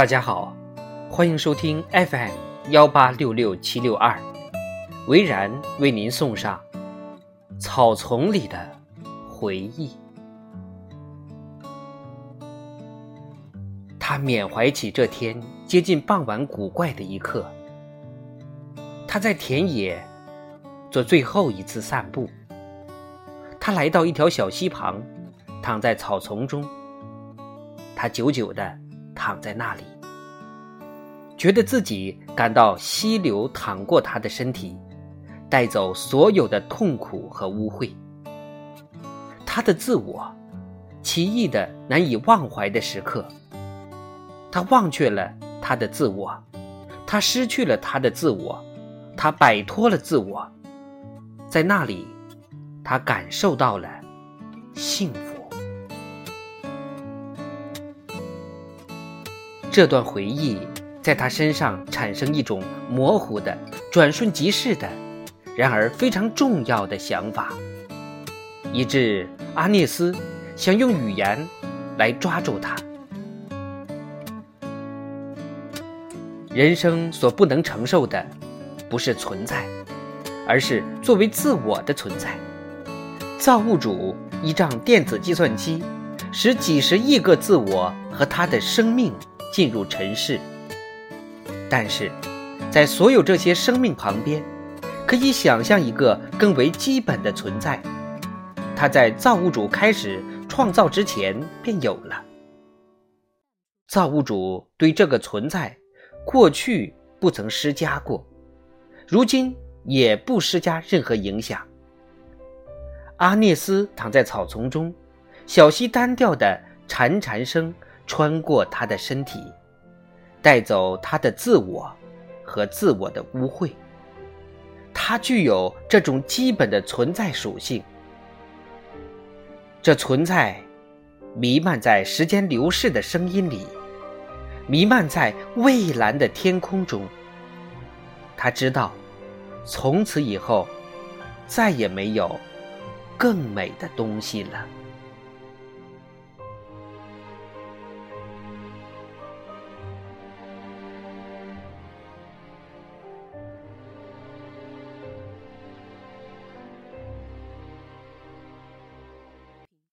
大家好，欢迎收听 FM 幺八六六七六二，维然为您送上《草丛里的回忆》。他缅怀起这天接近傍晚古怪的一刻。他在田野做最后一次散步。他来到一条小溪旁，躺在草丛中。他久久的躺在那里，觉得自己感到溪流淌过他的身体，带走所有的痛苦和污秽。他的自我，奇异的难以忘怀的时刻。他忘却了他的自我，他失去了他的自我，他摆脱了自我，在那里，他感受到了幸福。这段回忆在他身上产生一种模糊的、转瞬即逝的，然而非常重要的想法，以致阿涅斯想用语言来抓住它。人生所不能承受的，不是存在，而是作为自我的存在。造物主依仗电子计算机，使几十亿个自我和他的生命。进入尘世，但是，在所有这些生命旁边，可以想象一个更为基本的存在，它在造物主开始创造之前便有了。造物主对这个存在，过去不曾施加过，如今也不施加任何影响。阿涅斯躺在草丛中，小溪单调的潺潺声。穿过他的身体，带走他的自我和自我的污秽。他具有这种基本的存在属性。这存在弥漫在时间流逝的声音里，弥漫在蔚蓝的天空中。他知道，从此以后再也没有更美的东西了。